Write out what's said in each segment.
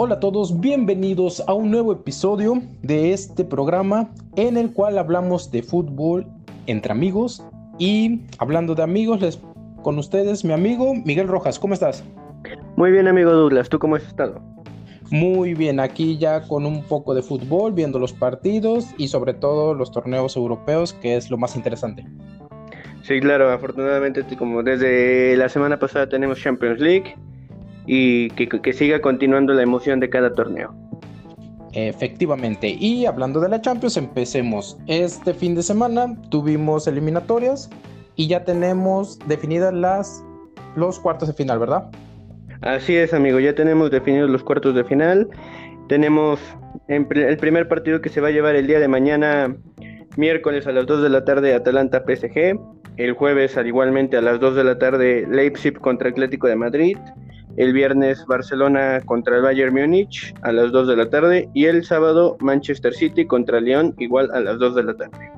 Hola a todos, bienvenidos a un nuevo episodio de este programa en el cual hablamos de fútbol entre amigos y hablando de amigos, les, con ustedes mi amigo Miguel Rojas, ¿cómo estás? Muy bien amigo Douglas, ¿tú cómo has estado? Muy bien, aquí ya con un poco de fútbol, viendo los partidos y sobre todo los torneos europeos, que es lo más interesante. Sí, claro, afortunadamente como desde la semana pasada tenemos Champions League y que, siga continuando la emoción de cada torneo. Efectivamente, y hablando de la Champions, empecemos. Este fin de semana tuvimos eliminatorias y ya tenemos definidas las los cuartos de final, ¿verdad? Así es, amigo, ya tenemos definidos los cuartos de final. Tenemos el primer partido que se va a llevar el día de mañana, miércoles a las 2 de la tarde, Atalanta PSG. El jueves, al igualmente a las 2 de la tarde, Leipzig contra Atlético de Madrid. El viernes, Barcelona contra el Bayern Múnich a las 2 de la tarde. Y el sábado, Manchester City contra León, igual a las 2 de la tarde.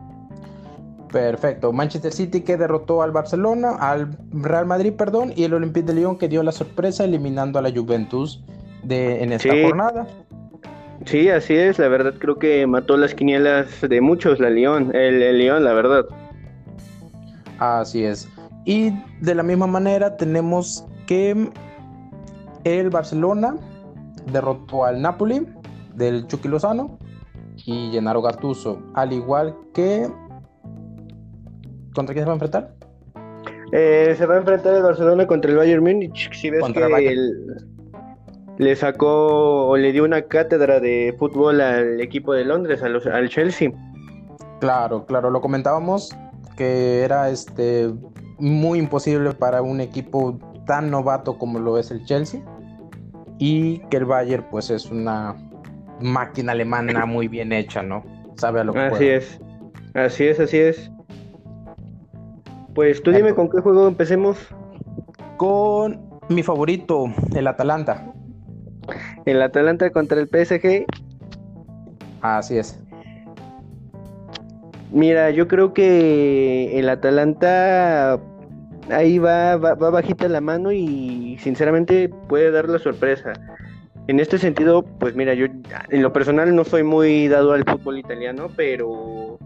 Perfecto. Manchester City que derrotó al Barcelona, al Real Madrid, perdón, y el Olympique de Lyon que dio la sorpresa eliminando a la Juventus de, en esta jornada. Sí, así es. La verdad creo que mató las quinielas de muchos la Lyon, el, el Lyon, la verdad. Así es. Y de la misma manera tenemos que el Barcelona derrotó al Napoli del Chucky Lozano y Gennaro Gattuso, al igual que ¿Contra quién se va a enfrentar? Eh, se va a enfrentar el Barcelona contra el Bayern Múnich. Si ves que le sacó o le dio una cátedra de fútbol al equipo de Londres, al Chelsea. Claro, claro, lo comentábamos que era este muy imposible para un equipo tan novato como lo es el Chelsea y que el Bayern pues es una máquina alemana muy bien hecha, ¿no? Sabe a lo que Así es. Así es, así es. Pues tú dime con qué juego empecemos. Con mi favorito, el Atalanta. El Atalanta contra el PSG. Así es. Mira, yo creo que el Atalanta ahí va, va, va, bajita la mano y sinceramente puede dar la sorpresa. En este sentido, pues mira, yo en lo personal no soy muy dado al fútbol italiano, pero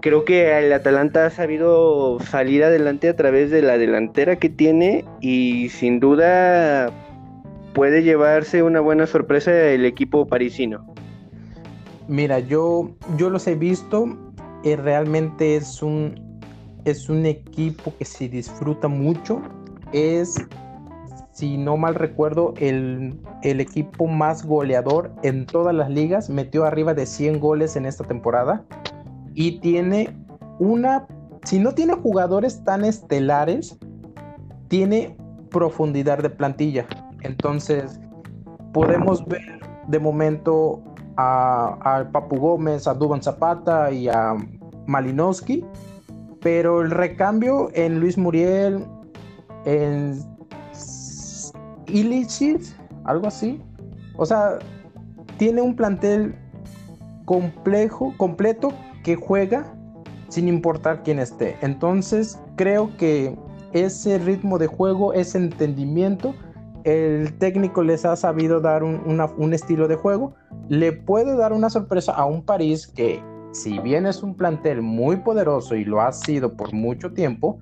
creo que el Atalanta ha sabido salir adelante a través de la delantera que tiene y sin duda puede llevarse una buena sorpresa el equipo parisino. Mira, yo, yo los he visto, y eh, realmente es un, es un equipo que se disfruta mucho, es, si no mal recuerdo, el, el equipo más goleador en todas las ligas, metió arriba de 100 goles en esta temporada. Y tiene una, si no tiene jugadores tan estelares, tiene profundidad de plantilla. Entonces, podemos ver de momento a, Papu Gómez, a Duban Zapata y a Malinowski, pero el recambio en Luis Muriel, en Illicit, algo así. O sea, tiene un plantel complejo, completo que juega sin importar quién esté. Entonces creo que ese ritmo de juego, ese entendimiento, el técnico les ha sabido dar un, estilo de juego, le puede dar una sorpresa a un París que si bien es un plantel muy poderoso y lo ha sido por mucho tiempo,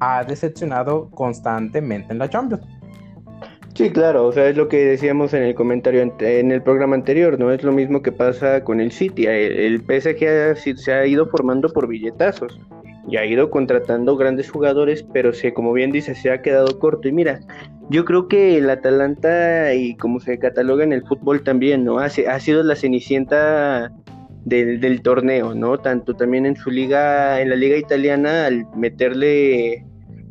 ha decepcionado constantemente en la Champions. Sí, claro, o sea, es lo que decíamos en el comentario en el programa anterior, no es lo mismo que pasa con el City, el, PSG se ha ido formando por billetazos y ha ido contratando grandes jugadores, pero se, como bien dice, se ha quedado corto. Y mira, yo creo que el Atalanta, y como se cataloga en el fútbol también, ¿no? Ha, ha sido la cenicienta del, torneo, ¿no? Tanto también en su liga, en la liga italiana, al meterle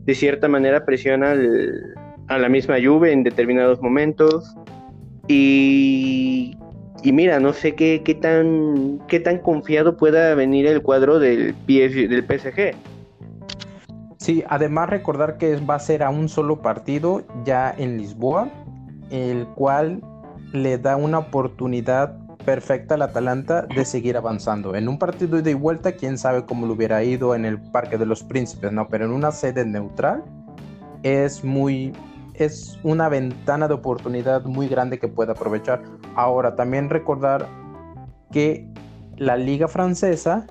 de cierta manera presión al, a la misma Juve en determinados momentos. Y, y mira, no sé qué, qué, tan, qué tan confiado pueda venir el cuadro del, del PSG. Sí, además recordar que va a ser a un solo partido ya en Lisboa, el cual le da una oportunidad perfecta al Atalanta de seguir avanzando. En un partido de vuelta, quién sabe cómo lo hubiera ido en el Parque de los Príncipes, ¿no? Pero en una sede neutral es muy, es una ventana de oportunidad muy grande que puede aprovechar. Ahora, también recordar que la liga francesa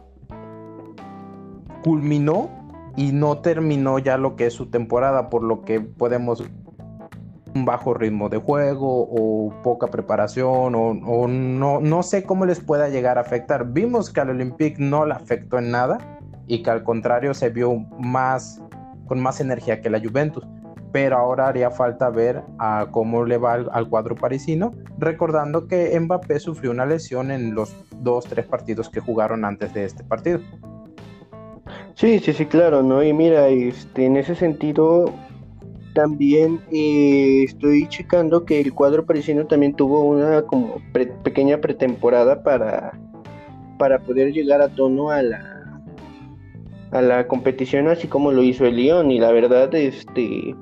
culminó y no terminó ya lo que es su temporada, por lo que podemos un bajo ritmo de juego o poca preparación o, no, no sé cómo les pueda llegar a afectar. Vimos que al Olympique no le afectó en nada y que al contrario se vio más con más energía que la Juventus. Pero ahora haría falta ver a cómo le va al, al cuadro parisino, recordando que Mbappé sufrió una lesión en los dos, tres partidos que jugaron antes de este partido. Sí, sí, sí, claro, ¿no? Y mira, este, en ese sentido, también eh, estoy checando que el cuadro parisino también tuvo una como pequeña pretemporada para, para poder llegar a tono a la, a la competición, así como lo hizo el Lyon. Y la verdad, este,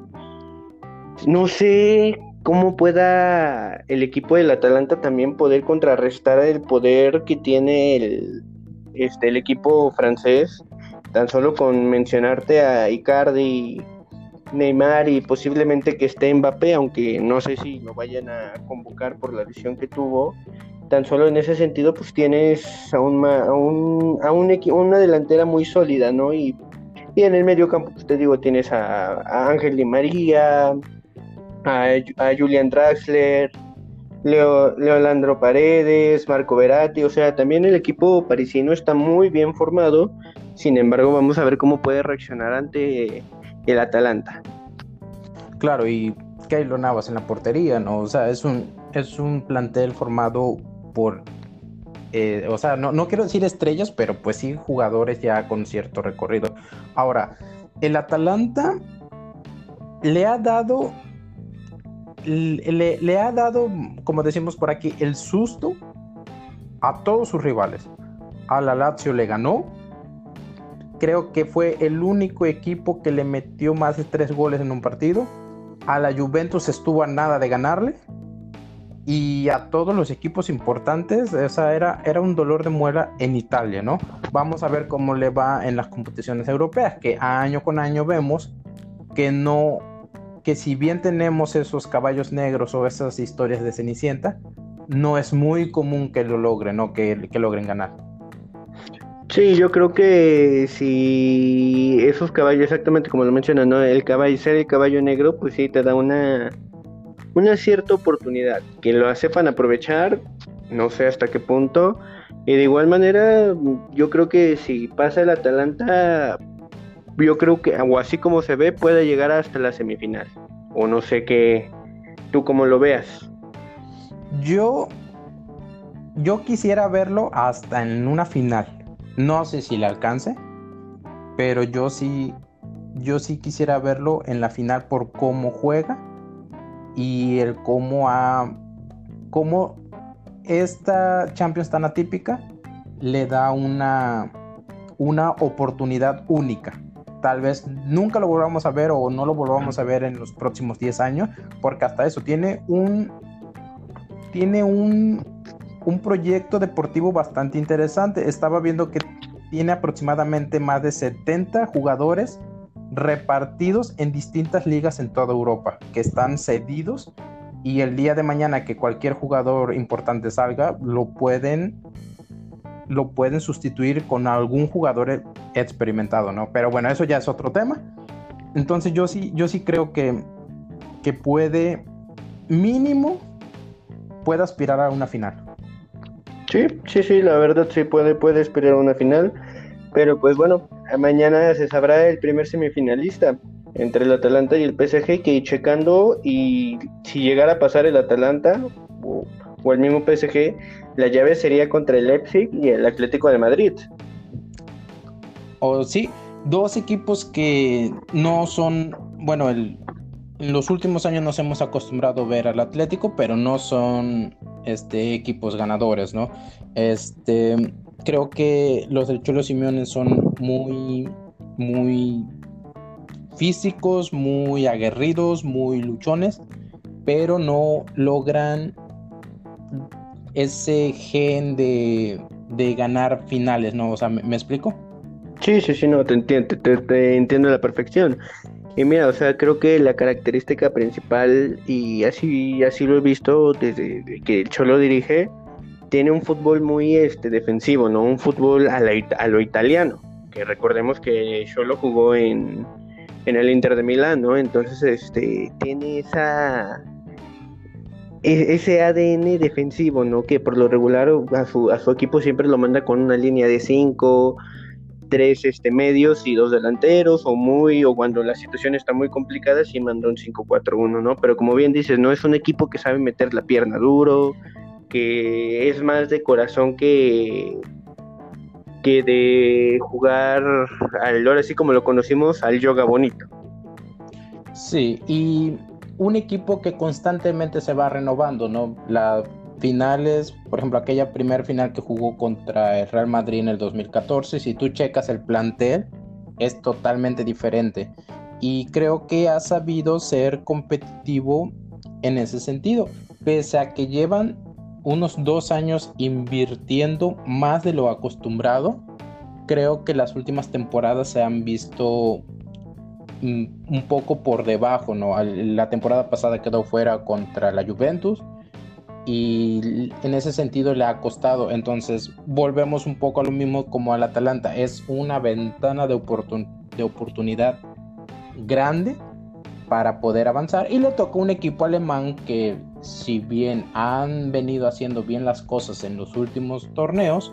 no sé cómo pueda el equipo del Atalanta también poder contrarrestar el poder que tiene el, este, el equipo francés Tan solo con mencionarte a Icardi, Neymar y posiblemente que esté Mbappé, aunque no sé si lo vayan a convocar por la lesión que tuvo. Tan solo en ese sentido, pues tienes a, un, una delantera muy sólida, ¿no? Y, y en el medio campo, pues te digo, tienes a, Ángel Di María, a, Julian Draxler, Leo, Leolandro Paredes, Marco Veratti, o sea, también el equipo parisino está muy bien formado sin embargo, vamos a ver cómo puede reaccionar ante el Atalanta. Claro, y Keylor Navas en la portería, ¿no? O sea, es un, es un plantel formado por eh, o sea, no, no, quiero decir estrellas, pero pues sí jugadores ya con cierto recorrido. Ahora, el Atalanta le ha dado, le, le, ha dado, como decimos por aquí, el susto a todos sus rivales. A la Lazio le ganó, creo que fue el único equipo que le metió más de tres goles en un partido. A la Juventus estuvo a nada de ganarle. Y a todos los equipos importantes, esa era, era un dolor de muela en Italia, ¿no? Vamos a ver cómo le va en las competiciones europeas, que año con año vemos que no, que si bien tenemos esos caballos negros o esas historias de Cenicienta, no es muy común que lo logren, ¿no? Que logren ganar. Sí, yo creo que si esos caballos, exactamente como lo mencionas, ¿no? El caballo, ser el caballo negro, pues sí te da una, una cierta oportunidad. Que lo sepan aprovechar, no sé hasta qué punto. Y de igual manera, yo creo que si pasa el Atalanta, yo creo que, o así como se ve, puede llegar hasta la semifinal. O no sé qué, tú como lo veas. Yo, yo quisiera verlo hasta en una final. No sé si le alcance, pero yo sí, yo sí quisiera verlo en la final por cómo juega y el cómo ha, cómo esta Champions tan atípica le da una, una oportunidad única. Tal vez nunca lo volvamos a ver o no lo volvamos a ver en los próximos 10 años, porque hasta eso tiene un tiene un un proyecto deportivo bastante interesante. Estaba viendo que tiene aproximadamente más de 70 jugadores repartidos en distintas ligas en toda Europa, que están cedidos y el día de mañana que cualquier jugador importante salga, lo pueden lo pueden sustituir con algún jugador experimentado, ¿no? Pero bueno, eso ya es otro tema. Entonces yo sí, yo sí creo que, que puede, mínimo, puede aspirar a una final. Sí, sí, sí, la verdad sí puede, puede esperar una final. Pero pues bueno, mañana se sabrá el primer semifinalista entre el Atalanta y el PSG que checando y si llegara a pasar el Atalanta o, el mismo PSG, la llave sería contra el Leipzig y el Atlético de Madrid. O sí, dos equipos que no son, bueno, el, en los últimos años nos hemos acostumbrado a ver al Atlético, pero no son este, equipos ganadores, ¿no? Este, creo que los del Cholo Simeone son muy, muy físicos, muy aguerridos, muy luchones, pero no logran ese gen de, de ganar finales, ¿no? O sea, ¿me, explico? Sí, sí, sí, no, te entiendo, te, te entiendo a la perfección. Y mira, o sea, creo que la característica principal, y así, así lo he visto desde que el Cholo dirige, tiene un fútbol muy este, defensivo, ¿no? Un fútbol a, lo italiano. Que recordemos que Cholo jugó en, en el Inter de Milán, ¿no? Entonces, este, tiene esa e, ese ADN defensivo, ¿no? Que por lo regular a su, a su equipo siempre lo manda con una línea de cinco, tres este, medios y dos delanteros, o muy, o cuando la situación está muy complicada, sí manda un 5-4-1, ¿no? Pero como bien dices, no es un equipo que sabe meter la pierna duro, que es más de corazón que, que de jugar al ahora sí como lo conocimos, al yoga bonito. Sí, y un equipo que constantemente se va renovando, ¿no? La finales, por ejemplo, aquella primer final que jugó contra el Real Madrid en el 2014, si tú checas el plantel, es totalmente diferente. Y creo que ha sabido ser competitivo en ese sentido, pese a que llevan unos dos años invirtiendo más de lo acostumbrado. Creo que las últimas temporadas se han visto mm, un poco por debajo, ¿no? La temporada pasada quedó fuera contra la Juventus y en ese sentido le ha costado. Entonces volvemos un poco a lo mismo como al Atalanta. Es una ventana de, de oportunidad grande para poder avanzar y le toca un equipo alemán que si bien han venido haciendo bien las cosas en los últimos torneos,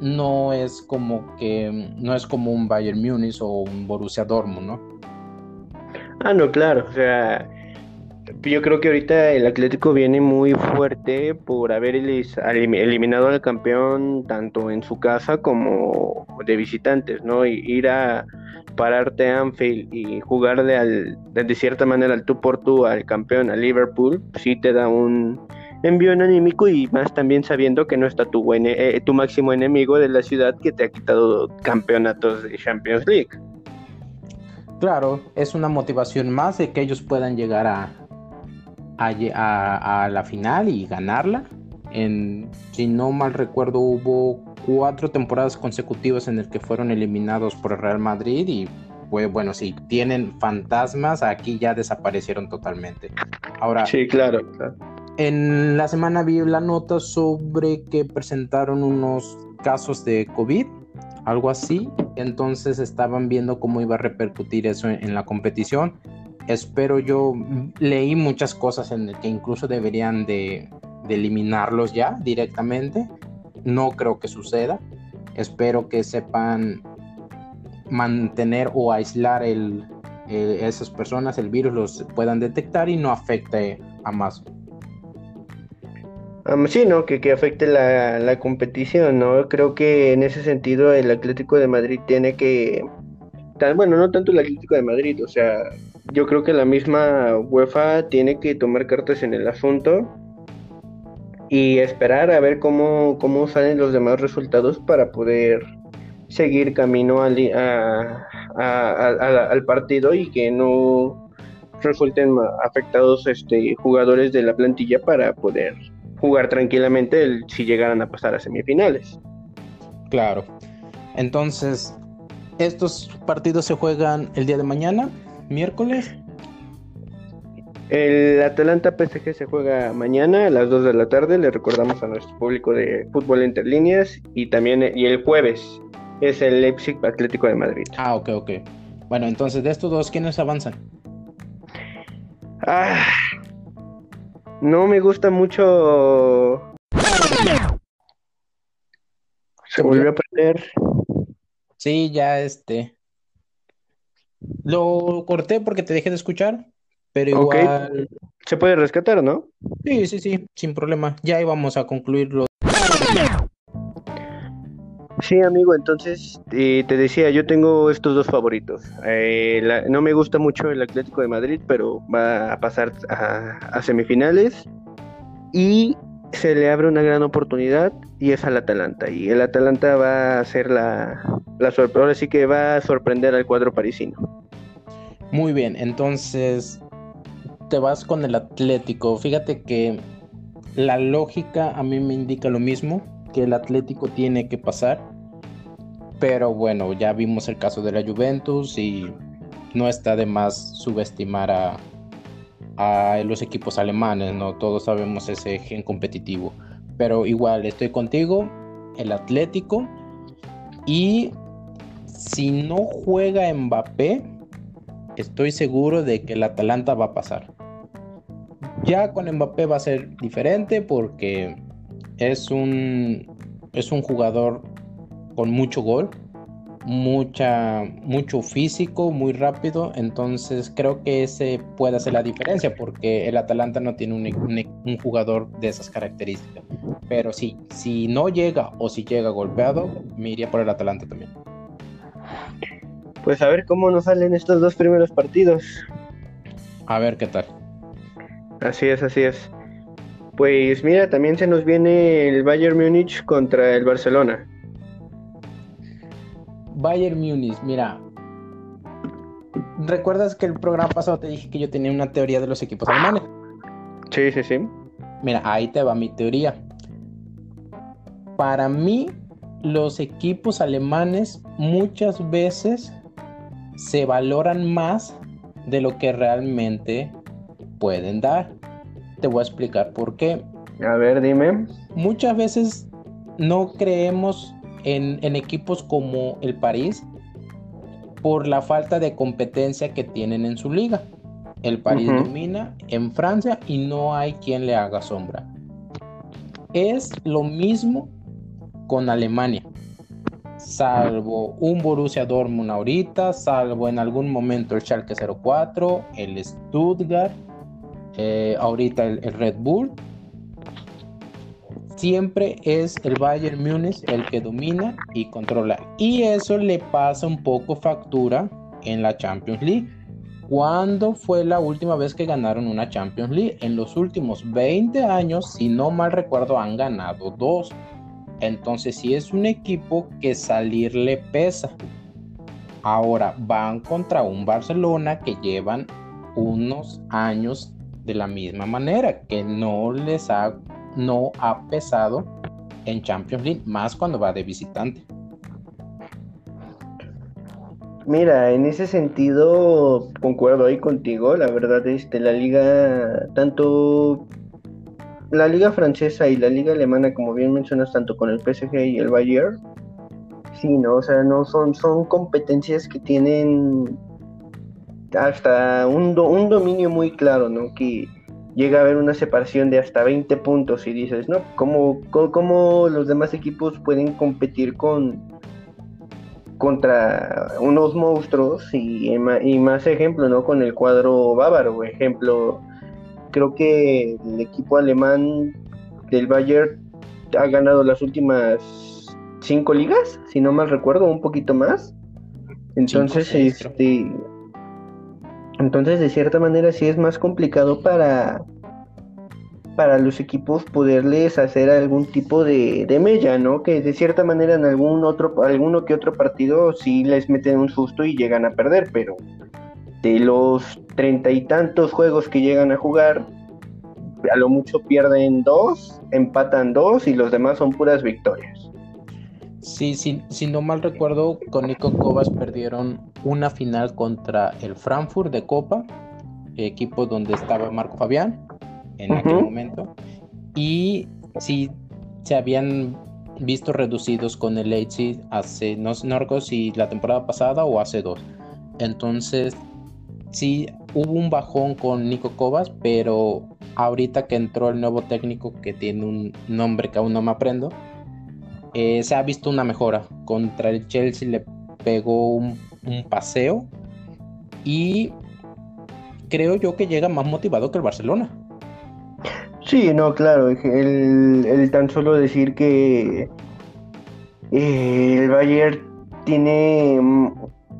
no es como que no es como un Bayern Múnich o un Borussia Dortmund, ¿no? Ah, no, claro, o sea, yo creo que ahorita el Atlético viene muy fuerte por haber eliminado al campeón tanto en su casa como de visitantes, ¿no? Y ir a pararte a Anfield y jugarle al, de cierta manera al tú por tú al campeón, a Liverpool, sí te da un envío anímico y más también sabiendo que no está tu, eh, tu máximo enemigo de la ciudad que te ha quitado campeonatos de Champions League. Claro, es una motivación más de que ellos puedan llegar a, a, la final y ganarla. En, si no mal recuerdo, hubo cuatro temporadas consecutivas en el que fueron eliminados por el Real Madrid y pues bueno, si tienen fantasmas, aquí ya desaparecieron totalmente. Ahora, sí, claro, En la semana vi la nota sobre que presentaron unos casos de COVID, algo así, entonces estaban viendo cómo iba a repercutir eso en la competición espero yo, leí muchas cosas en el que incluso deberían de, eliminarlos ya directamente. No creo que suceda. Espero que sepan mantener o aislar el, esas personas, el virus los puedan detectar y no afecte a más. sí, ¿no? Que, que afecte la, la, competición, ¿no? Creo que en ese sentido el Atlético de Madrid tiene que... Bueno, no tanto el Atlético de Madrid, o sea, yo creo que la misma UEFA tiene que tomar cartas en el asunto y esperar a ver cómo, cómo salen los demás resultados para poder seguir camino al, al partido y que no resulten afectados este, jugadores de la plantilla para poder jugar tranquilamente si llegaran a pasar a semifinales. Claro. Entonces, estos partidos se juegan el día de mañana miércoles. El Atalanta PSG se juega mañana a las 2 de la tarde. Le recordamos a nuestro público de fútbol interlíneas. Y también y el jueves es el Leipzig Atlético de Madrid. Ah, ok, ok. Bueno, entonces de estos dos, ¿quiénes avanzan? Ah, no me gusta mucho. Se volvió a perder. Sí, ya este. Lo corté porque te dejé de escuchar, pero igual. Se puede rescatar, ¿no? Sí, sí, sí, sin problema. Ya íbamos a concluirlo. Sí, amigo, entonces eh, te decía, yo tengo estos dos favoritos. Eh, no me gusta mucho el Atlético de Madrid, pero va a pasar a, semifinales. Y se le abre una gran oportunidad y es al Atalanta. Y el Atalanta va a ser la, la sorpresa, sí que va a sorprender al cuadro parisino. Muy bien, entonces te vas con el Atlético. Fíjate que la lógica a mí me indica lo mismo, que el Atlético tiene que pasar. Pero bueno, ya vimos el caso de la Juventus y no está de más subestimar a, a los equipos alemanes, ¿no? Todos sabemos ese gen competitivo. Pero igual, estoy contigo, el Atlético. Y si no juega Mbappé, estoy seguro de que el Atalanta va a pasar. Ya con Mbappé va a ser diferente porque es un, es un jugador con mucho gol mucha, mucho físico, muy rápido, entonces creo que ese puede hacer la diferencia porque el Atalanta no tiene un, jugador de esas características. Pero sí, si no llega o si llega golpeado, me iría por el Atalanta también. Pues a ver cómo nos salen estos dos primeros partidos. A ver qué tal. Así es, así es. Pues mira, también se nos viene el Bayern Múnich contra el Barcelona. Bayern Munich, mira. ¿Recuerdas que el programa pasado te dije que yo tenía una teoría de los equipos alemanes? Sí, sí, sí. Mira, ahí te va mi teoría. Para mí, los equipos alemanes muchas veces se valoran más de lo que realmente pueden dar. Te voy a explicar por qué. A ver, dime. Muchas veces no creemos en, equipos como el París por la falta de competencia que tienen en su liga. El París domina en Francia y no hay quien le haga sombra. Es lo mismo con Alemania. Salvo un Borussia Dortmund ahorita, salvo en algún momento el Schalke 04, el Stuttgart, eh, ahorita el Red Bull siempre es el Bayern Múnich el que domina y controla. Y eso le pasa un poco factura en la Champions League. ¿Cuándo fue la última vez que ganaron una Champions League? En los últimos 20 años, si no mal recuerdo, han ganado dos. Entonces, si es un equipo que salir le pesa. Ahora van contra un Barcelona que llevan unos años de la misma manera, que no les ha no ha pesado en Champions League, más cuando va de visitante. Mira, en ese sentido concuerdo ahí contigo, la verdad este la liga tanto la liga francesa y la liga alemana como bien mencionas tanto con el PSG y el Bayern sí, no, o sea, no son son competencias que tienen hasta un, un dominio muy claro, ¿no? Que llega a haber una separación de hasta 20 puntos y dices, ¿no? ¿Cómo, cómo, los demás equipos pueden competir con contra unos monstruos y, y, más ejemplo, ¿no? Con el cuadro bávaro, ejemplo, creo que el equipo alemán del Bayern ha ganado las últimas cinco ligas, si no mal recuerdo, un poquito más. Entonces, este, entonces, de cierta manera, sí es más complicado para, para los equipos poderles hacer algún tipo de, de mella, ¿no? Que de cierta manera en algún otro, alguno que otro partido sí les meten un susto y llegan a perder, pero de los treinta y tantos juegos que llegan a jugar, a lo mucho pierden dos, empatan dos y los demás son puras victorias. Sí, si no mal recuerdo, con Nico Cobas perdieron una final contra el Frankfurt de Copa, equipo donde estaba Marco Fabián en aquel momento, y sí se habían visto reducidos con el Leipzig hace, no, no recuerdo si la temporada pasada o hace dos. Entonces, sí hubo un bajón con Nico Cobas, pero ahorita que entró el nuevo técnico que tiene un nombre que aún no me aprendo, eh, se ha visto una mejora. Contra el Chelsea le pegó un, paseo y creo yo que llega más motivado que el Barcelona. Sí, no, claro, el, tan solo decir que eh, el Bayern tiene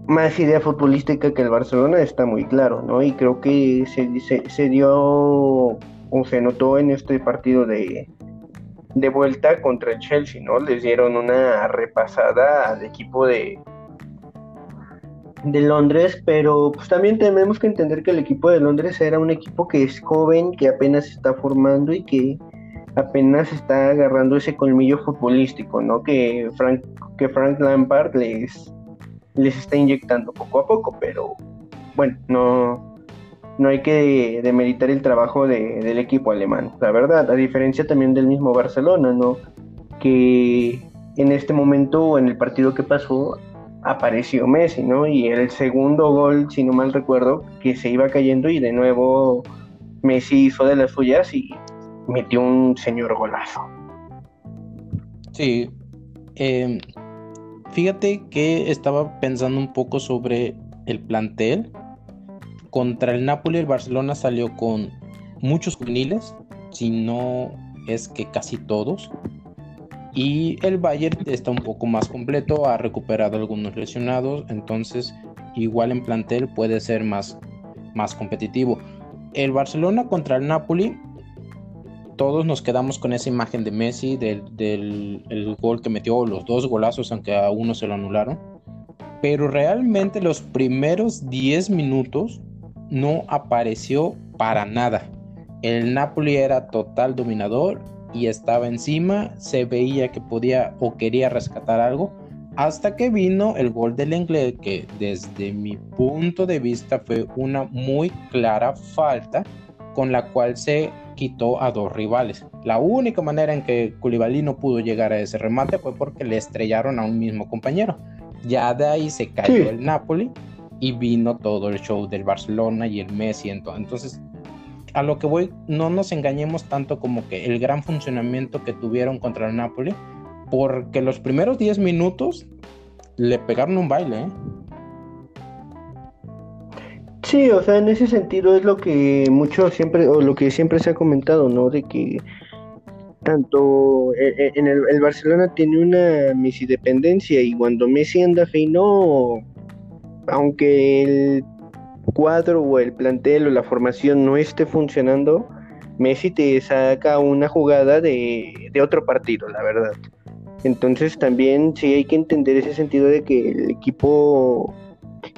más idea futbolística que el Barcelona está muy claro, ¿no? Y creo que se, se dio o se notó en este partido de, de vuelta contra el Chelsea, ¿no? Les dieron una repasada al equipo de, de Londres, pero pues también tenemos que entender que el equipo de Londres era un equipo que es joven, que apenas se está formando y que apenas está agarrando ese colmillo futbolístico, ¿no? Que Frank, que Frank Lampard les, les está inyectando poco a poco, pero bueno, no, no hay que demeritar el trabajo del equipo alemán, la verdad, a diferencia también del mismo Barcelona, ¿no? Que en este momento, en el partido que pasó, apareció Messi, ¿no? Y el segundo gol, si no mal recuerdo, que se iba cayendo y de nuevo Messi hizo de las suyas y metió un señor golazo. Sí, em, fíjate que estaba pensando un poco sobre el plantel. Contra el Napoli, el Barcelona salió con muchos juveniles, si no es que casi todos. Y el Bayern está un poco más completo, ha recuperado algunos lesionados, entonces igual en plantel puede ser más, más competitivo. El Barcelona contra el Napoli, todos nos quedamos con esa imagen de Messi, del, del gol que metió, los dos golazos, aunque a uno se lo anularon. Pero realmente los primeros 10 minutos no apareció para nada. El Napoli era total dominador y estaba encima, se veía que podía o quería rescatar algo, hasta que vino el gol del inglés, que desde mi punto de vista fue una muy clara falta con la cual se quitó a dos rivales. La única manera en que Koulibaly no pudo llegar a ese remate fue porque le estrellaron a un mismo compañero. Ya de ahí se cayó el Napoli y vino todo el show del Barcelona y el Messi. Entonces, a lo que voy, no nos engañemos tanto como que el gran funcionamiento que tuvieron contra el Napoli, porque los primeros 10 minutos le pegaron un baile. ¿eh? Sí, o sea, en ese sentido es lo que mucho siempre, o lo que siempre se ha comentado, ¿no? De que tanto eh, eh, en el, el Barcelona tiene una Messi dependencia y cuando Messi anda fino, aunque el cuadro o el plantel o la formación no esté funcionando, Messi te saca una jugada de, otro partido, la verdad. Entonces también sí hay que entender ese sentido de que el equipo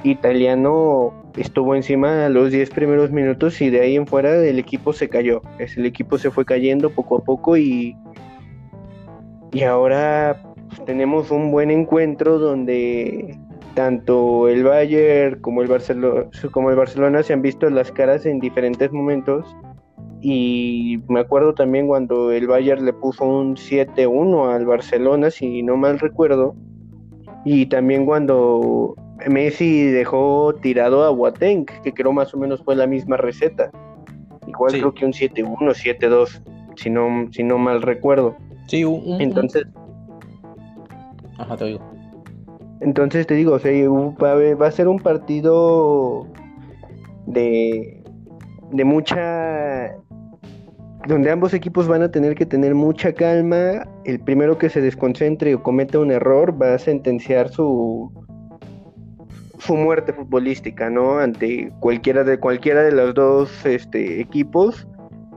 italiano estuvo encima a los 10 primeros minutos y de ahí en fuera el equipo se cayó. El equipo se fue cayendo poco a poco y, y ahora tenemos un buen encuentro donde tanto el Bayern como el, Barcelona, como el Barcelona se han visto las caras en diferentes momentos. Y me acuerdo también cuando el Bayern le puso un 7-1 al Barcelona, si no mal recuerdo. Y también cuando Messi dejó tirado a Boateng, que creo más o menos fue la misma receta. Igual creo que un 7-1, 7-2, si no, si no mal recuerdo. Sí, un, Entonces... Ajá, te digo. Entonces te digo, o va, a, ser un partido de, de mucha donde ambos equipos van a tener que tener mucha calma. El primero que se desconcentre o cometa un error va a sentenciar su su muerte futbolística, ¿no? Ante cualquiera de cualquiera de los dos este, equipos,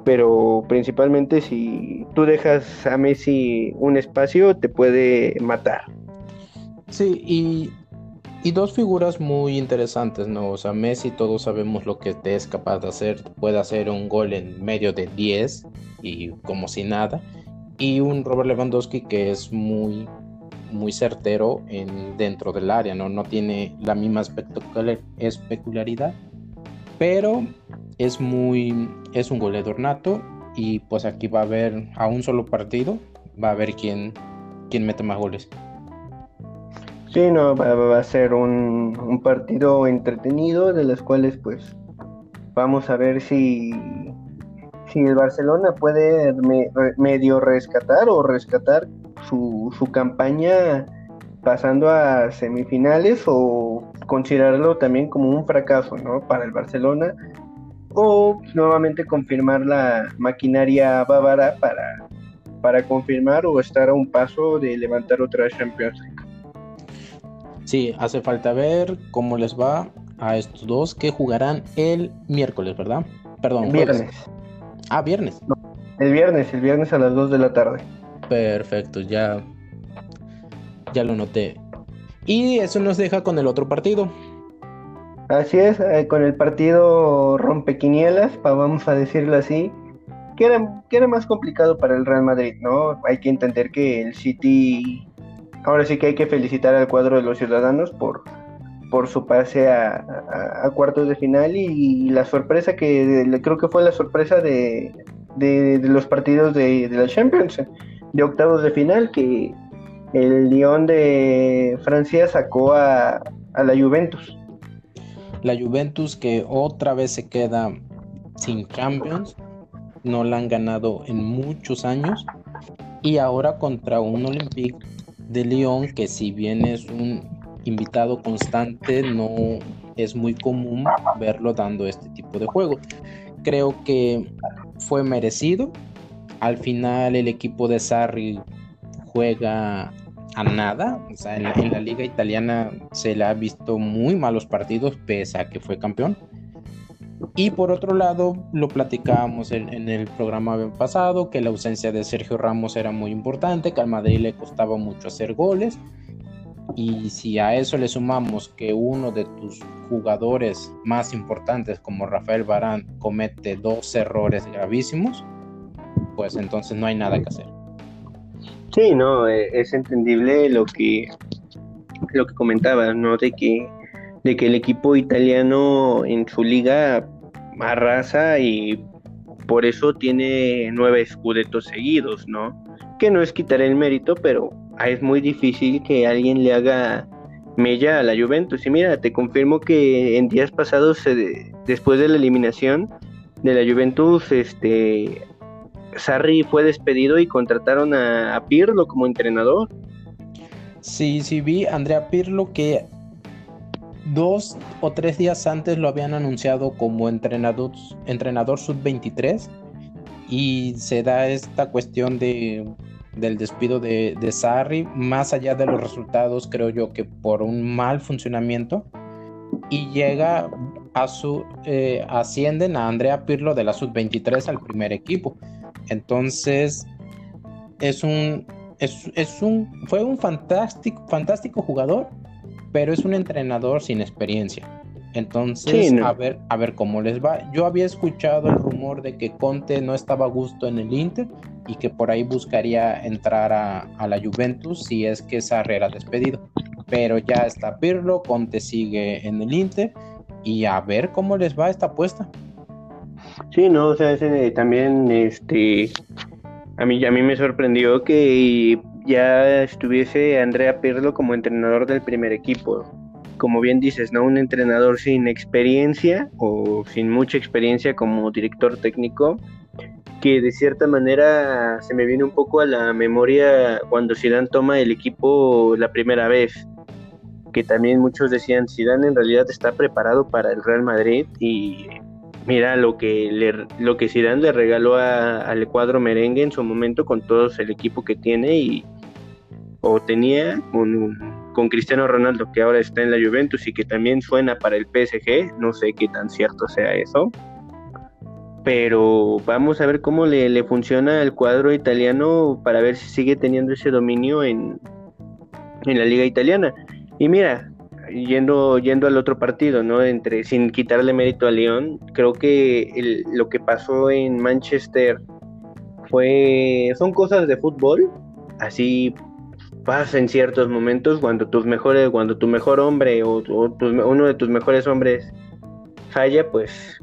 pero principalmente si tú dejas a Messi un espacio te puede matar. Sí, y, y, dos figuras muy interesantes, ¿no? O sea, Messi, todos sabemos lo que es capaz de hacer. Puede hacer un gol en medio de 10 y como si nada. Y un Robert Lewandowski que es muy, muy certero en, dentro del área, ¿no? No tiene la misma especularidad, pero es muy, es un goleador nato y pues aquí va a haber a un solo partido, va a haber quién, quién mete más goles. Sí, no, va, a ser un, partido entretenido de los cuales pues vamos a ver si, si el Barcelona puede medio rescatar o rescatar su, su campaña pasando a semifinales o considerarlo también como un fracaso ¿no? para el Barcelona o nuevamente confirmar la maquinaria bávara para, para confirmar o estar a un paso de levantar otra Champions. Sí, hace falta ver cómo les va a estos dos que jugarán el miércoles, ¿verdad? Perdón, viernes. Ah, viernes. el viernes, el viernes a las 2 de la tarde. Perfecto, ya ya lo noté. Y eso nos deja con el otro partido. Así es, eh, con el partido rompequinielas, vamos a decirlo así, que era, que era más complicado para el Real Madrid, ¿no? Hay que entender que el City ahora sí que hay que felicitar al cuadro de los ciudadanos por, por su pase a, cuartos de final y, la sorpresa que creo que fue la sorpresa de, los partidos de, la Champions, de octavos de final, que el Lyon de Francia sacó a, a la Juventus. La Juventus que otra vez se queda sin Champions, no la han ganado en muchos años y ahora contra un Olympique de Lyon que si bien es un invitado constante no es muy común verlo dando este tipo de juego. Creo que fue merecido. Al final el equipo de Sarri juega a nada. En la, liga italiana se le ha visto muy malos partidos pese a que fue campeón. Y por otro lado, lo platicábamos en, el programa pasado, que la ausencia de Sergio Ramos era muy importante, que al Madrid le costaba mucho hacer goles. Y si a eso le sumamos que uno de tus jugadores más importantes, como Rafael Barán, comete dos errores gravísimos, pues entonces no hay nada que hacer. Sí, no, e, es entendible lo que lo que comentabas, ¿no? De que de que el equipo italiano en su liga arrasa y por eso tiene nueve escudetos seguidos, ¿no? Que no es quitar el mérito, pero es muy difícil que alguien le haga mella a la Juventus. Y mira, te confirmo que en días pasados, después de la eliminación de la Juventus, este Sarri fue despedido y contrataron a, a Pirlo como entrenador. Sí, sí vi Andrea Pirlo que dos o tres días antes lo habían anunciado como entrenador, entrenador sub-23 y se da esta cuestión de, del despido de, de Sarri, más allá de los resultados, creo yo que por un mal funcionamiento, y llega a su, eh, ascienden a Andrea Pirlo de la sub-23 al primer equipo. Entonces, es un, es, es un, fue un fantástico, fantástico jugador, pero es un entrenador sin experiencia. Entonces, a ver, a ver cómo les va. Yo había escuchado el rumor de que Conte no estaba a gusto en el Inter y que por ahí buscaría entrar a, la Juventus si es que Sarri era despedido. Pero ya está Pirlo, Conte sigue en el Inter y a ver cómo les va esta apuesta. Sí, no, o sea, también este a mí, a mí me sorprendió que ya estuviese Andrea Pirlo como entrenador del primer equipo. Como bien dices, ¿no? Un entrenador sin experiencia o sin mucha experiencia como director técnico, que de cierta manera se me viene un poco a la memoria cuando Zidane toma el equipo la primera vez, que también muchos decían Zidane en realidad está preparado para el Real Madrid y mira lo que le, lo que Zidane le regaló al cuadro merengue en su momento con todo el equipo que tiene y o tenía con, con, Cristiano Ronaldo que ahora está en la Juventus y que también suena para el PSG no sé qué tan cierto sea eso pero vamos a ver cómo le, funciona el cuadro italiano para ver si sigue teniendo ese dominio en, en la liga italiana y mira yendo, yendo al otro partido, ¿no? Entre, sin quitarle mérito a León, creo que lo que pasó en Manchester fue, son cosas de fútbol, así pasa en ciertos momentos cuando tus mejores, cuando tu mejor hombre o, uno de tus mejores hombres falla, pues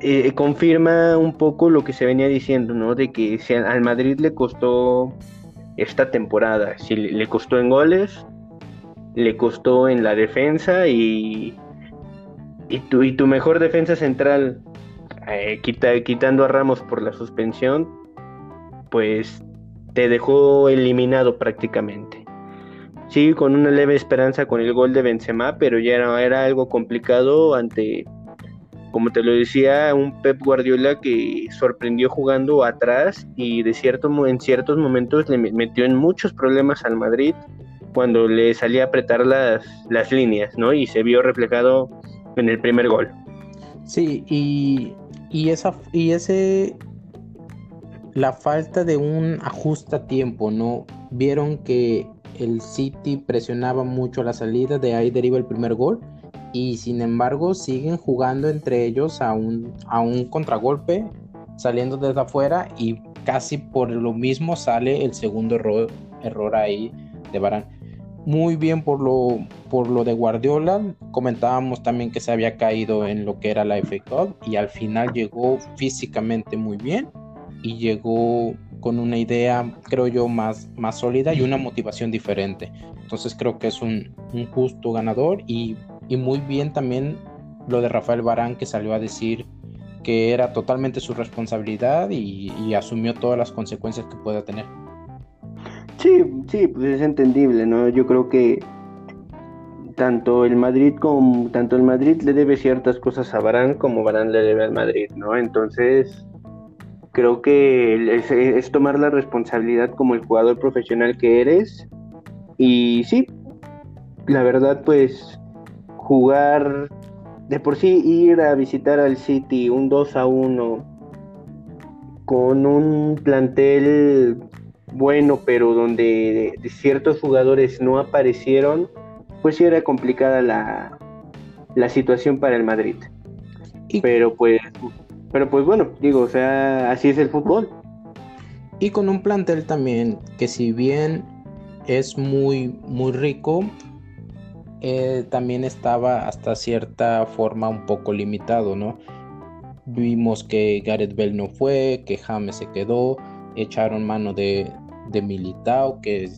eh, confirma un poco lo que se venía diciendo, ¿no? De que al Madrid le costó esta temporada, si le costó en goles, le costó en la defensa y, y, tu, y tu mejor defensa central, eh, quitando a Ramos por la suspensión, pues te dejó eliminado prácticamente. Sí, con una leve esperanza con el gol de Benzema, pero ya era, era algo complicado ante, como te lo decía, un Pep Guardiola que sorprendió jugando atrás y de cierto, en ciertos momentos le metió en muchos problemas al Madrid cuando le salía a apretar las, las líneas, ¿no? Y se vio reflejado en el primer gol. Sí, y, y, esa, y ese, la falta de un ajuste a tiempo, ¿no? Vieron que el City presionaba mucho la salida, de ahí deriva el primer gol, y sin embargo siguen jugando entre ellos a un, a un contragolpe, saliendo desde afuera, y casi por lo mismo sale el segundo error, error ahí de Barán muy bien por lo, por lo de Guardiola. Comentábamos también que se había caído en lo que era la FA Cup y al final llegó físicamente muy bien y llegó con una idea, creo yo, más, más sólida y una motivación diferente. Entonces creo que es un, justo ganador y, muy bien también lo de Rafael Barán que salió a decir que era totalmente su responsabilidad y, y asumió todas las consecuencias que pueda tener. Sí, sí, pues es entendible, ¿no? Yo creo que tanto el Madrid como tanto el Madrid le debe ciertas cosas a Barán como Barán le debe al Madrid, ¿no? Entonces, creo que es, tomar la responsabilidad como el jugador profesional que eres. Y sí, la verdad, pues jugar de por sí ir a visitar al City un 2 a 1 con un plantel bueno, pero donde ciertos jugadores no aparecieron, pues sí era complicada la, la situación para el Madrid. Pero pues, pero pues bueno, digo, o sea, así es el fútbol. Y con un plantel también que si bien es muy, muy rico, eh, también estaba hasta cierta forma un poco limitado, ¿no? Vimos que Gareth Bell no fue, que James se quedó, echaron mano de, de Militao, que,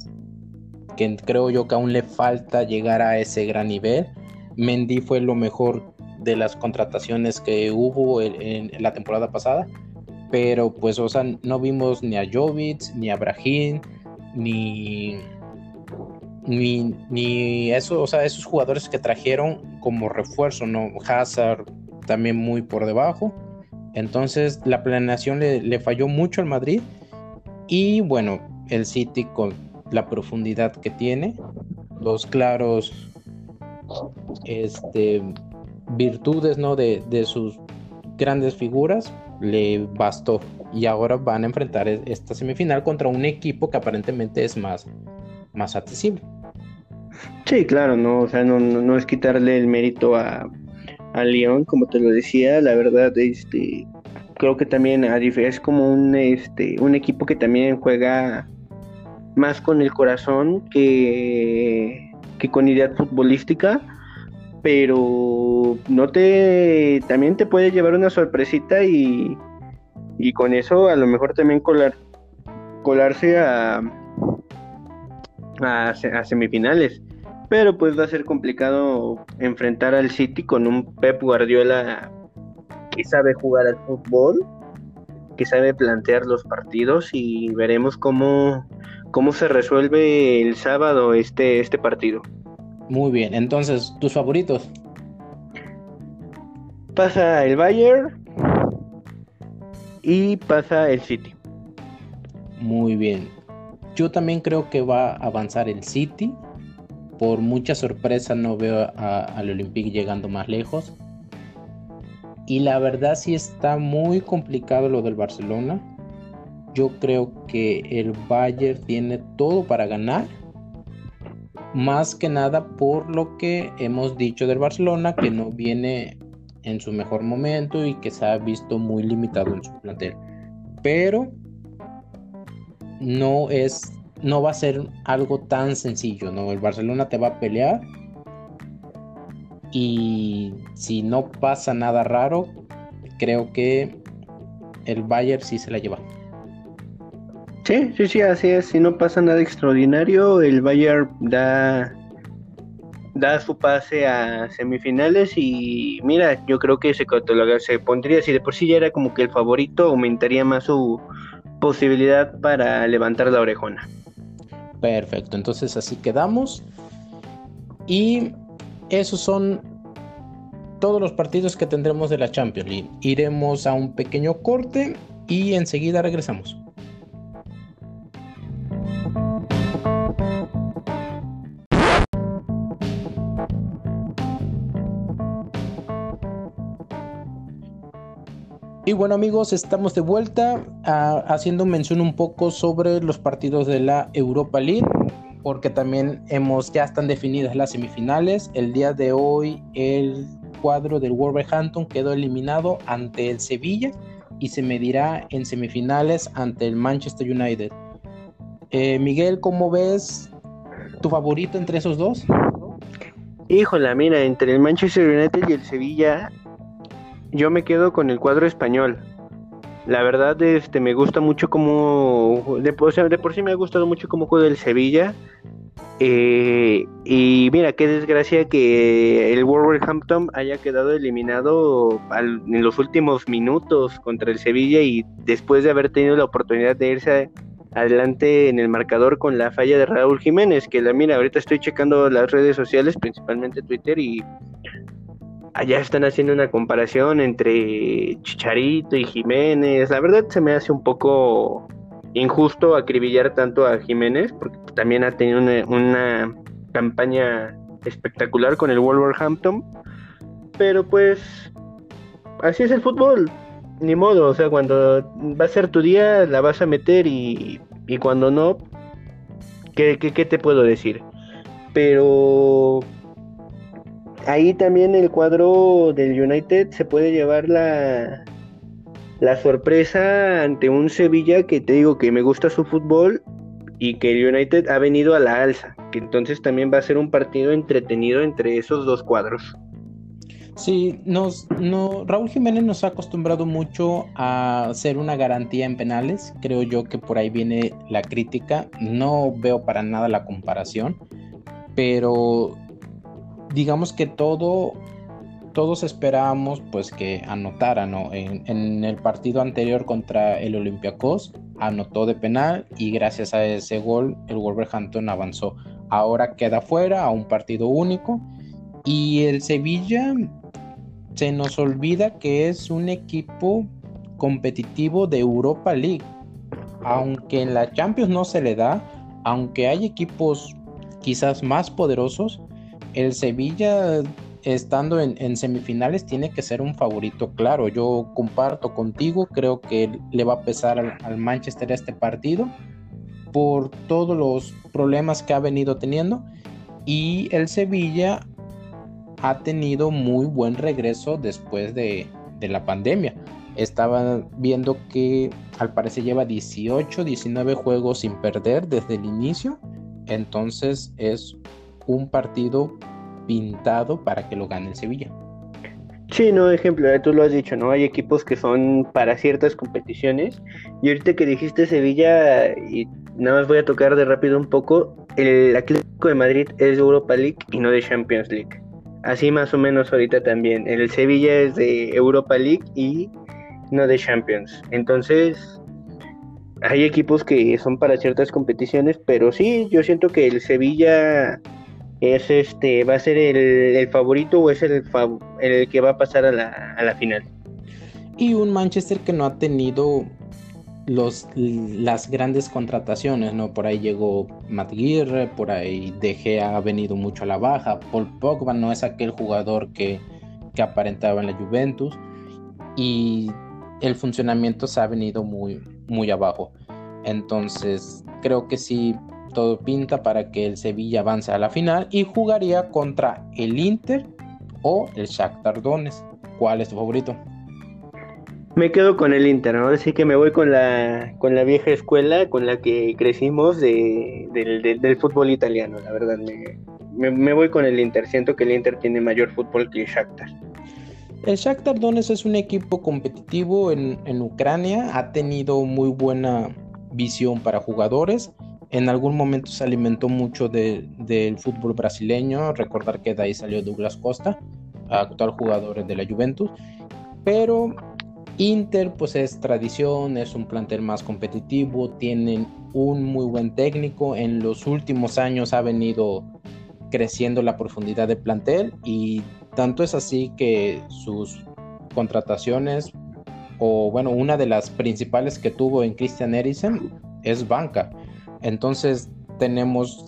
que creo yo que aún le falta llegar a ese gran nivel. Mendy fue lo mejor de las contrataciones que hubo en, la temporada pasada, pero pues, o sea, no vimos ni a Jovic, ni a Brahim, ni, ni, ni o sea, esos jugadores que trajeron como refuerzo, ¿no? Hazard también muy por debajo. Entonces la planeación le, le falló mucho al Madrid. Y bueno, el City con la profundidad que tiene, los claros este, virtudes ¿no? de, sus grandes figuras, le bastó. Y ahora van a enfrentar esta semifinal contra un equipo que aparentemente es más, más accesible. Sí, claro, no, o sea, no, no, es quitarle el mérito a, a León, como te lo decía, la verdad, este, creo que también es como un, este, un equipo que también juega más con el corazón que, que con idea futbolística, pero no te también te puede llevar una sorpresita y, y con eso a lo mejor también colar, colarse a, a, semifinales. Pero pues va a ser complicado enfrentar al City con un Pep Guardiola que sabe jugar al fútbol, que sabe plantear los partidos y veremos cómo, cómo se resuelve el sábado este, este partido. Muy bien, entonces, ¿tus favoritos? Pasa el Bayern y pasa el City. Muy bien. Yo también creo que va a avanzar el City. Por mucha sorpresa no veo al Olympique llegando más lejos. Y la verdad sí está muy complicado lo del Barcelona yo creo que el Bayern tiene todo para ganar. Más que nada por lo que hemos dicho del Barcelona, que no viene en su mejor momento y que se ha visto muy limitado en su plantel. Pero no es, no va a ser algo tan sencillo, ¿no? El Barcelona te va a pelear y si no pasa nada raro, creo que el Bayern sí se la lleva. Sí, sí, sí, así es. Si no pasa nada extraordinario, el Bayern da, da su pase a semifinales y mira, yo creo que se, se pondría, si de por sí ya era como que el favorito, aumentaría más su posibilidad para levantar la orejona. Perfecto, entonces así quedamos. Y esos son todos los partidos que tendremos de la Champions League. Iremos a un pequeño corte y enseguida regresamos. Y bueno amigos, estamos de vuelta ah, haciendo mención un poco sobre los partidos de la Europa League, porque también hemos, ya están definidas las semifinales. El día de hoy el cuadro del Wolverhampton quedó eliminado ante el Sevilla y se medirá en semifinales ante el Manchester United. Eh, Miguel, ¿cómo ves ¿Tu favorito entre esos dos? Híjola, mira, entre el Manchester United y el Sevilla, yo me quedo con el cuadro español. La verdad, este, me gusta mucho como, de, de por sí me ha gustado mucho cómo juega el Sevilla. Eh, y mira, qué desgracia que el Wolverhampton haya quedado eliminado en los últimos minutos contra el Sevilla y después de haber tenido la oportunidad de irse adelante en el marcador con la falla de Raúl Jiménez, que la mira, ahorita estoy checando las redes sociales, principalmente Twitter, y allá están haciendo una comparación entre Chicharito y Jiménez. La verdad se me hace un poco injusto acribillar tanto a Jiménez, porque también ha tenido una, campaña espectacular con el Wolverhampton. Pero pues así es el fútbol. Ni modo, o sea, cuando va a ser tu día la vas a meter y, y cuando no, ¿qué, qué, qué te puedo decir? Pero ahí también el cuadro del United se puede llevar la, la sorpresa ante un Sevilla que te digo que me gusta su fútbol y que el United ha venido a la alza, que entonces también va a ser un partido entretenido entre esos dos cuadros. Sí, nos, no, Raúl Jiménez nos ha acostumbrado mucho a ser una garantía en penales. Creo yo que por ahí viene la crítica. No veo para nada la comparación, pero digamos que todo todos esperábamos pues que anotara, ¿no? En, el partido anterior contra el Olympiacos anotó de penal y gracias a ese gol el Wolverhampton avanzó. Ahora queda fuera a un partido único y el Sevilla se nos olvida que es un equipo competitivo de Europa League. Aunque en la Champions no se le da, aunque hay equipos quizás más poderosos, el Sevilla estando en, semifinales tiene que ser un favorito claro. Yo comparto contigo, creo que le va a pesar al, Manchester este partido por todos los problemas que ha venido teniendo y el Sevilla ha tenido muy buen regreso después de, la pandemia. Estaba viendo que al parecer lleva 18, 19 juegos sin perder desde el inicio. Entonces es un partido pintado para que lo gane el Sevilla. Sí, no, ejemplo, tú lo has dicho, ¿no? Hay equipos que son para ciertas competiciones. Y ahorita que dijiste Sevilla, y nada más voy a tocar de rápido un poco, el Atlético de Madrid es de Europa League y no de Champions League. Así más o menos ahorita también. El Sevilla es de Europa League y no de Champions. Entonces, hay equipos que son para ciertas competiciones, pero sí, yo siento que el Sevilla es este va a ser el, favorito o es el, el que va a pasar a la, final. Y un Manchester que no ha tenido los, las grandes contrataciones, ¿no? Por ahí llegó Matt Guirre, por ahí De ha venido mucho a la baja, Paul Pogba no es aquel jugador que, que aparentaba en la Juventus y el funcionamiento se ha venido muy, muy abajo. Entonces, creo que sí todo pinta para que el Sevilla avance a la final y jugaría contra el Inter o el Shakhtar Donetsk. ¿Cuál es tu favorito? Me quedo con el Inter, ¿no? Así que me voy con la, con la vieja escuela con la que crecimos de, del fútbol italiano, la verdad. Me, me, voy con el Inter. Siento que el Inter tiene mayor fútbol que el Shakhtar. El Shakhtar Donetsk es un equipo competitivo en, en Ucrania. Ha tenido muy buena visión para jugadores en algún momento se alimentó mucho del fútbol brasileño, recordar que de ahí salió Douglas Costa, actual jugador de la Juventus, pero Inter pues es tradición, es un plantel más competitivo, tienen un muy buen técnico, en los últimos años ha venido creciendo la profundidad de plantel y tanto es así que sus contrataciones o bueno, una de las principales que tuvo en Christian Eriksen es banca. Entonces tenemos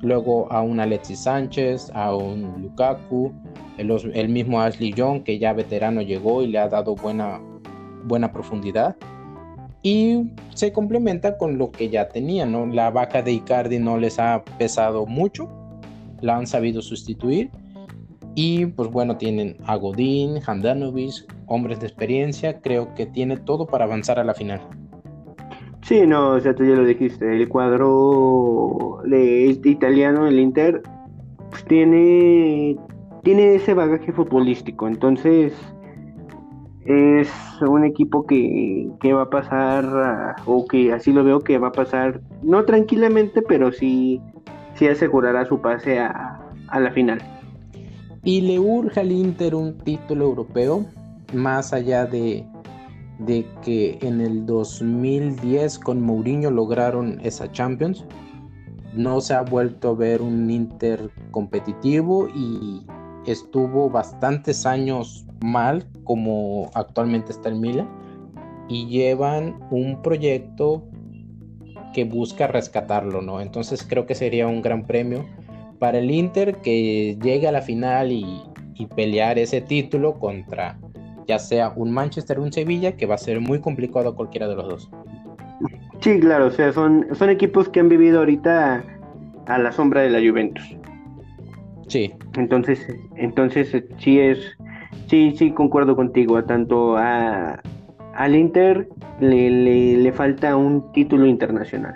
luego a un Alexis Sánchez, a un Lukaku, el, mismo Ashley Young que ya veterano llegó y le ha dado buena, buena profundidad. Y se complementa con lo que ya tenían, ¿no? La vaca de Icardi no les ha pesado mucho, la han sabido sustituir. Y pues bueno, tienen a Godín, Handanovic, hombres de experiencia, creo que tiene todo para avanzar a la final. Sí, no, o sea, tú ya lo dijiste, el cuadro italiano, el Inter, pues tiene, tiene ese bagaje futbolístico, entonces es un equipo que, va a pasar, o que así lo veo, que va a pasar, no tranquilamente, pero sí, sí asegurará su pase a, a la final. ¿Y le urge al Inter un título europeo? Más allá de, de que en el 2010 con Mourinho lograron esa Champions. No se ha vuelto a ver un Inter competitivo y estuvo bastantes años mal como actualmente está el Milan y llevan un proyecto que busca rescatarlo, ¿no? Entonces creo que sería un gran premio para el Inter que llegue a la final y, y pelear ese título contra ya sea un Manchester o un Sevilla, que va a ser muy complicado cualquiera de los dos. Sí, claro, o sea, son, son equipos que han vivido ahorita a la sombra de la Juventus. Sí. Entonces, entonces sí es, sí, sí concuerdo contigo, tanto a, al Inter le, le falta un título internacional.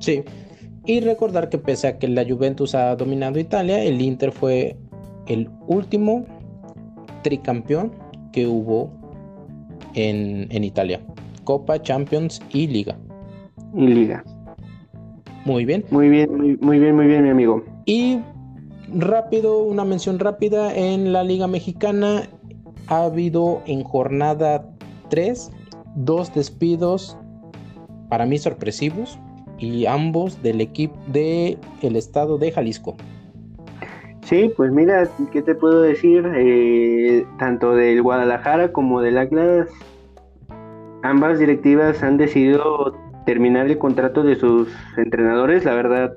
Sí, y recordar que pese a que la Juventus ha dominado Italia, el Inter fue el último tricampeón que hubo en, Italia. Copa, Champions y Liga. Y Liga. Muy bien. Muy bien, muy, bien, muy bien, mi amigo. Y rápido, una mención rápida en la Liga Mexicana. Ha habido en jornada 3 dos despidos para mí sorpresivos y ambos del equipo del el estado de Jalisco. Sí, pues mira, ¿qué te puedo decir? Eh, tanto del Guadalajara como del Atlas, ambas directivas han decidido terminar el contrato de sus entrenadores, la verdad.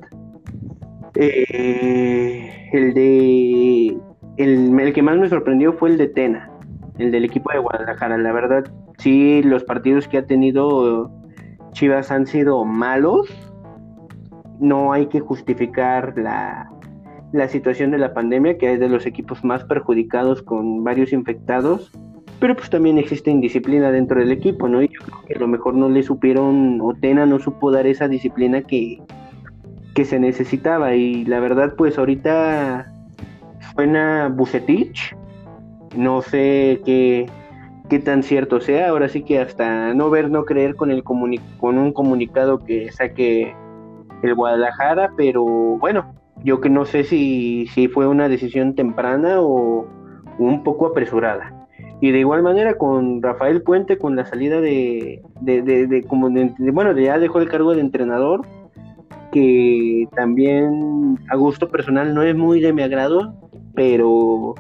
Eh, el de el, el, que más me sorprendió fue el de Tena, el del equipo de Guadalajara. La verdad, sí, los partidos que ha tenido Chivas han sido malos. No hay que justificar la, la situación de la pandemia, que es de los equipos más perjudicados con varios infectados, pero pues también existe indisciplina dentro del equipo, ¿no? Y yo creo que a lo mejor no le supieron, o Tena no supo dar esa disciplina que, que se necesitaba, y la verdad pues ahorita suena Bucetich, no sé qué, qué tan cierto sea, ahora sí que hasta no ver, no creer con, el con un comunicado que saque el Guadalajara, pero bueno, yo que no sé si, si fue una decisión temprana o un poco apresurada. Y de igual manera con Rafael Puente, con la salida de, de, de, como de, bueno, ya dejó el cargo de entrenador, que también a gusto personal no es muy de mi agrado, pero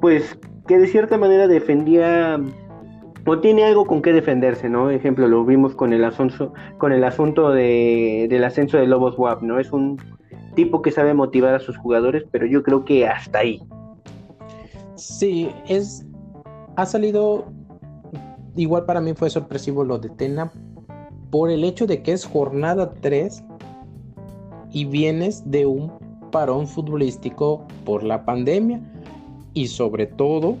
pues que de cierta manera defendía o tiene algo con qué defenderse, ¿no? Ejemplo, lo vimos con el asunto, con el asunto de, del ascenso de Lobos WAP, ¿no? Es un tipo que sabe motivar a sus jugadores, pero yo creo que hasta ahí. Sí, es. Ha salido. Igual para mí fue sorpresivo lo de Tena por el hecho de que es jornada 3 y vienes de un parón futbolístico por la pandemia y sobre todo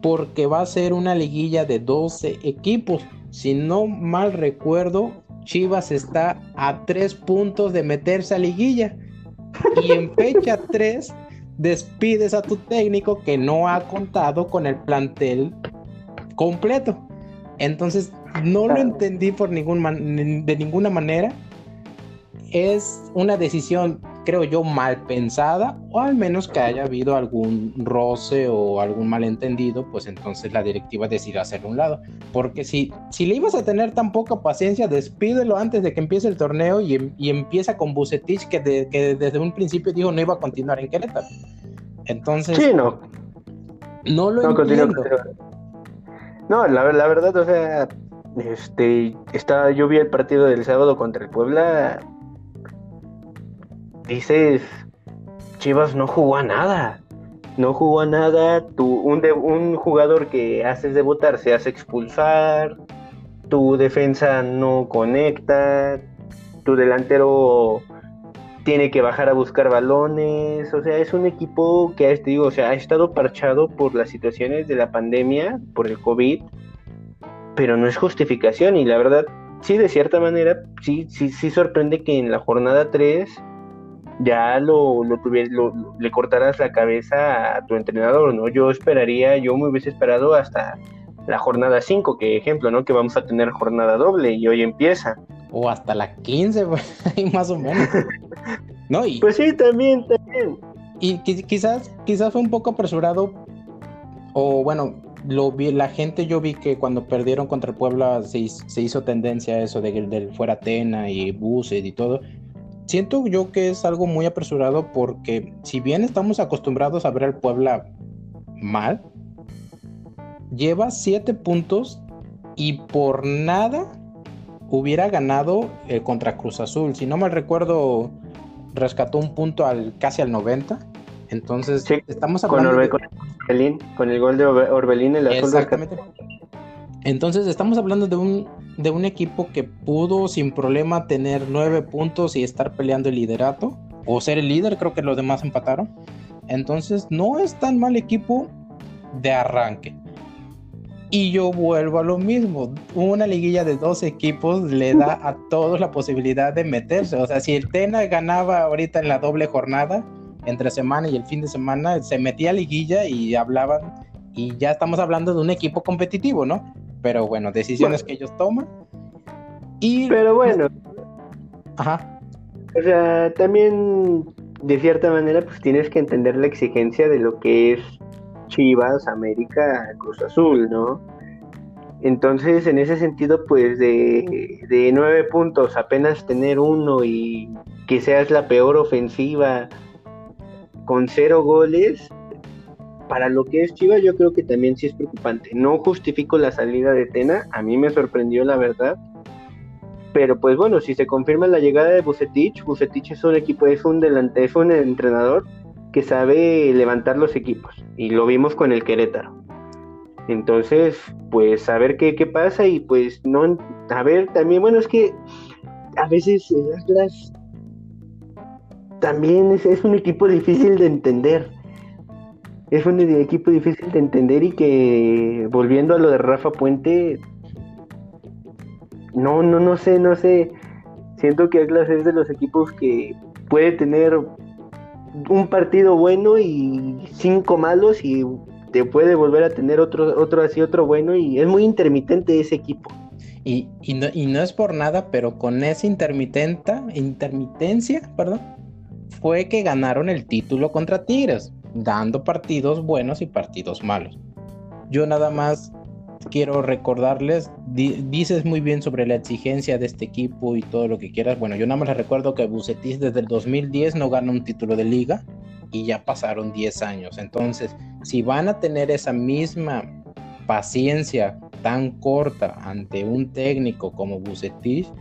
porque va a ser una liguilla de 12 equipos. Si no mal recuerdo, Chivas está a tres puntos de meterse a liguilla. Y en fecha 3 despides a tu técnico que no ha contado con el plantel completo. Entonces, no lo entendí por ningún de ninguna manera. Es una decisión creo yo, mal pensada, o al menos que haya habido algún roce o algún malentendido, pues entonces la directiva decide hacerlo un lado. Porque si, si le ibas a tener tan poca paciencia, despídelo antes de que empiece el torneo y, y empieza con Bucetich, que, que, desde un principio dijo no iba a continuar en Querétaro. Entonces, sí, no. No lo entiendo. No, la, la verdad, o sea, este, está, yo vi el partido del sábado contra el Puebla dices, Chivas no jugó a nada. No jugó a nada. Tu, un, un jugador que haces debutar se hace expulsar. Tu defensa no conecta. Tu delantero tiene que bajar a buscar balones. O sea, es un equipo que, te digo, o sea, ha estado parchado por las situaciones de la pandemia, por el COVID. Pero no es justificación. Y la verdad, sí, de cierta manera, sí, sí, sí sorprende que en la jornada 3 ya lo, lo, lo, le cortaras la cabeza a tu entrenador, ¿no? Yo esperaría, yo me hubiese esperado hasta la jornada 5, que ejemplo, ¿no? Que vamos a tener jornada doble y hoy empieza. O hasta la 15, más o menos. ¿No? Y, pues sí, también, también. Y quizás, quizás fue un poco apresurado, o bueno, lo vi, la gente yo vi que cuando perdieron contra el Puebla se, se hizo tendencia a eso de del fuera Tena y buses y todo. Siento yo que es algo muy apresurado porque si bien estamos acostumbrados a ver al Puebla mal, lleva siete puntos y por nada hubiera ganado el contra Cruz Azul. Si no mal recuerdo, rescató un punto al casi al 90. Entonces, estamos hablando. Con, con el gol de Orbelín, el azul Exactamente. Entonces, estamos hablando de un, de un equipo que pudo sin problema tener nueve puntos y estar peleando el liderato, o ser el líder, creo que los demás empataron. Entonces, no es tan mal equipo de arranque. Y yo vuelvo a lo mismo. Una liguilla de dos equipos le da a todos la posibilidad de meterse. O sea, si el Tena ganaba ahorita en la doble jornada, entre semana y el fin de semana, se metía a liguilla y hablaban. Y ya estamos hablando de un equipo competitivo, ¿no? Pero bueno, decisiones que ellos toman. Y... Pero bueno. Ajá. O sea, también de cierta manera, pues tienes que entender la exigencia de lo que es Chivas, América, Cruz Azul, ¿no? Entonces, en ese sentido, pues de, de nueve puntos, apenas tener uno y que seas la peor ofensiva con cero goles, para lo que es Chivas, yo creo que también sí es preocupante. No justifico la salida de Tena, a mí me sorprendió la verdad. Pero pues bueno, si se confirma la llegada de Bucetich, Bucetich es un equipo, es un delante, es un entrenador que sabe levantar los equipos. Y lo vimos con el Querétaro. Entonces, pues a ver qué, qué pasa y pues no, a ver, también, bueno, es que a veces el Atlas también es, es un equipo difícil de entender. Es un equipo difícil de entender y que, volviendo a lo de Rafa Puente, no, no, no sé, no sé. Siento que Atlas es de los equipos que puede tener un partido bueno y cinco malos y te puede volver a tener otro, otro así, otro bueno y es muy intermitente ese equipo. Y, y, no, y no es por nada, pero con esa intermitenta, intermitencia, perdón, fue que ganaron el título contra Tigres, dando partidos buenos y partidos malos. Yo nada más quiero recordarles, dices muy bien sobre la exigencia de este equipo y todo lo que quieras. Bueno, yo nada más les recuerdo que Bucetis desde el 2010 no gana un título de liga y ya pasaron 10 años. Entonces, si van a tener esa misma paciencia tan corta ante un técnico como Bucetis,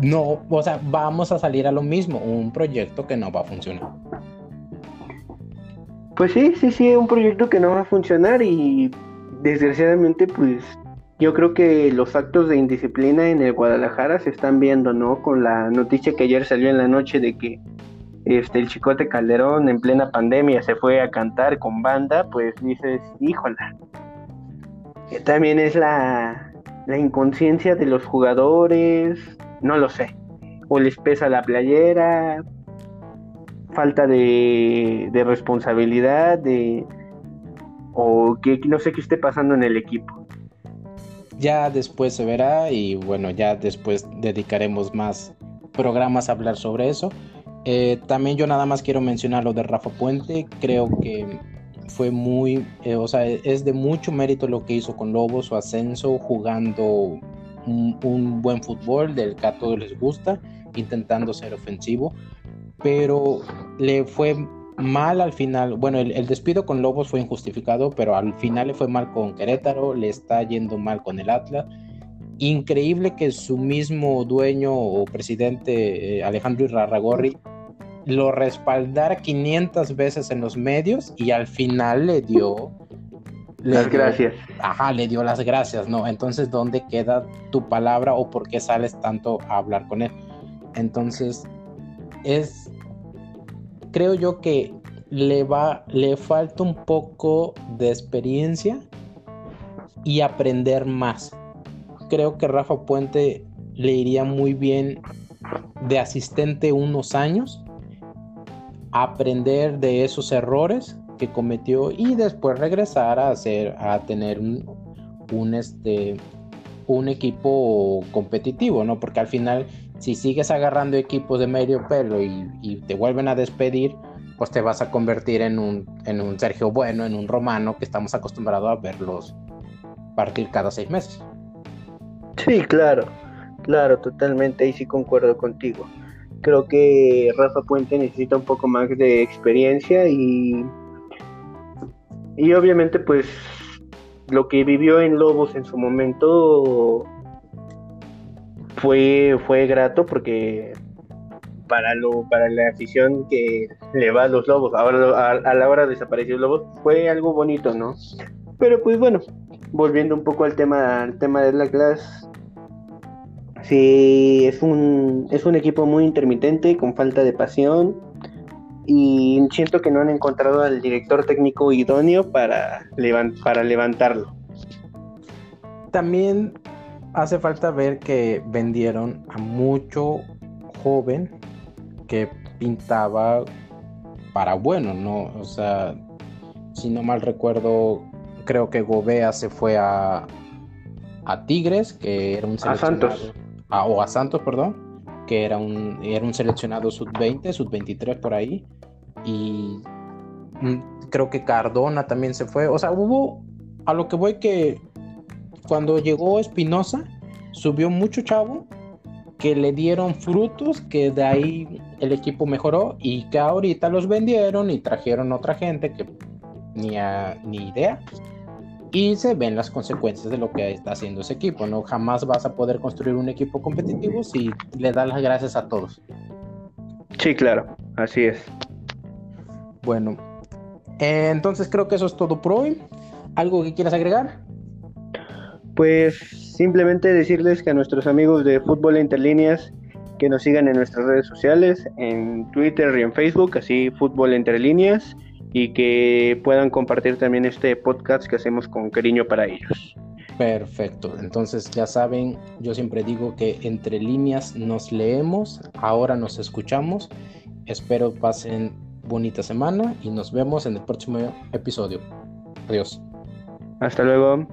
no, o sea, vamos a salir a lo mismo, un proyecto que no va a funcionar. Pues sí, sí, sí, un proyecto que no va a funcionar y desgraciadamente, pues yo creo que los actos de indisciplina en el Guadalajara se están viendo, ¿no? Con la noticia que ayer salió en la noche de que este el Chicote Calderón en plena pandemia se fue a cantar con banda, pues dices, híjola. Que también es la, la inconsciencia de los jugadores, no lo sé. O les pesa la playera, falta de, responsabilidad, de, o que no sé qué esté pasando en el equipo. Ya después se verá y bueno, ya después dedicaremos más programas a hablar sobre eso. Eh, también yo nada más quiero mencionar lo de Rafa Puente, creo que fue muy, eh, o sea, es de mucho mérito lo que hizo con Lobos, su ascenso, jugando un, buen fútbol del que a todos les gusta, intentando ser ofensivo, pero le fue mal al final. Bueno, el, despido con Lobos fue injustificado, pero al final le fue mal con Querétaro, le está yendo mal con el Atlas. Increíble que su mismo dueño o presidente eh, Alejandro Irarragorri lo respaldara 500 veces en los medios y al final le dio las gracias. Ajá, le dio las gracias, ¿no? Entonces, ¿dónde queda tu palabra o por qué sales tanto a hablar con él? Entonces, es creo yo que le va, le falta un poco de experiencia y aprender más. creo que Rafa Puente le iría muy bien de asistente unos años, aprender de esos errores que cometió y después regresar a hacer a tener un, un este un equipo competitivo, ¿no? Porque al final si sigues agarrando equipos de medio pelo y, te vuelven a despedir, pues te vas a convertir en un, en un Sergio Bueno, en un Romano que estamos acostumbrados a verlos partir cada seis meses. Sí, claro, claro, totalmente, ahí sí concuerdo contigo. Creo que Rafa Puente necesita un poco más de experiencia y, y obviamente pues lo que vivió en Lobos en su momento fue, fue grato porque para lo para la afición que le va a los lobos ahora a, la hora de desaparecer lobos fue algo bonito no pero pues bueno volviendo un poco al tema al tema de la clase sí es un es un equipo muy intermitente con falta de pasión y siento que no han encontrado al director técnico idóneo para, para levantarlo. También hace falta ver que vendieron a mucho joven que pintaba para bueno, ¿no? O sea, si no mal recuerdo, creo que Gobea se fue a, a Tigres, que era un seleccionado. A Santos. o a Santos, perdón, que era un, era un seleccionado sub-20, sub-23 por ahí. Y mm, creo que Cardona también se fue. O sea, hubo, a lo que voy que cuando llegó Espinosa, subió mucho chavo que le dieron frutos, que de ahí el equipo mejoró y que ahorita los vendieron y trajeron otra gente que ni, ni idea. Y se ven las consecuencias de lo que está haciendo ese equipo. No jamás vas a poder construir un equipo competitivo si le das las gracias a todos. Sí, claro, así es. Bueno, eh, entonces creo que eso es todo por hoy. ¿Algo que quieras agregar? Pues simplemente decirles que a nuestros amigos de Fútbol Entre Líneas que nos sigan en nuestras redes sociales, en Twitter y en Facebook, así Fútbol Entre Líneas, y que puedan compartir también este podcast que hacemos con cariño para ellos. Perfecto, entonces ya saben, yo siempre digo que entre líneas nos leemos, ahora nos escuchamos, espero pasen bonita semana y nos vemos en el próximo episodio. Adiós. Hasta luego.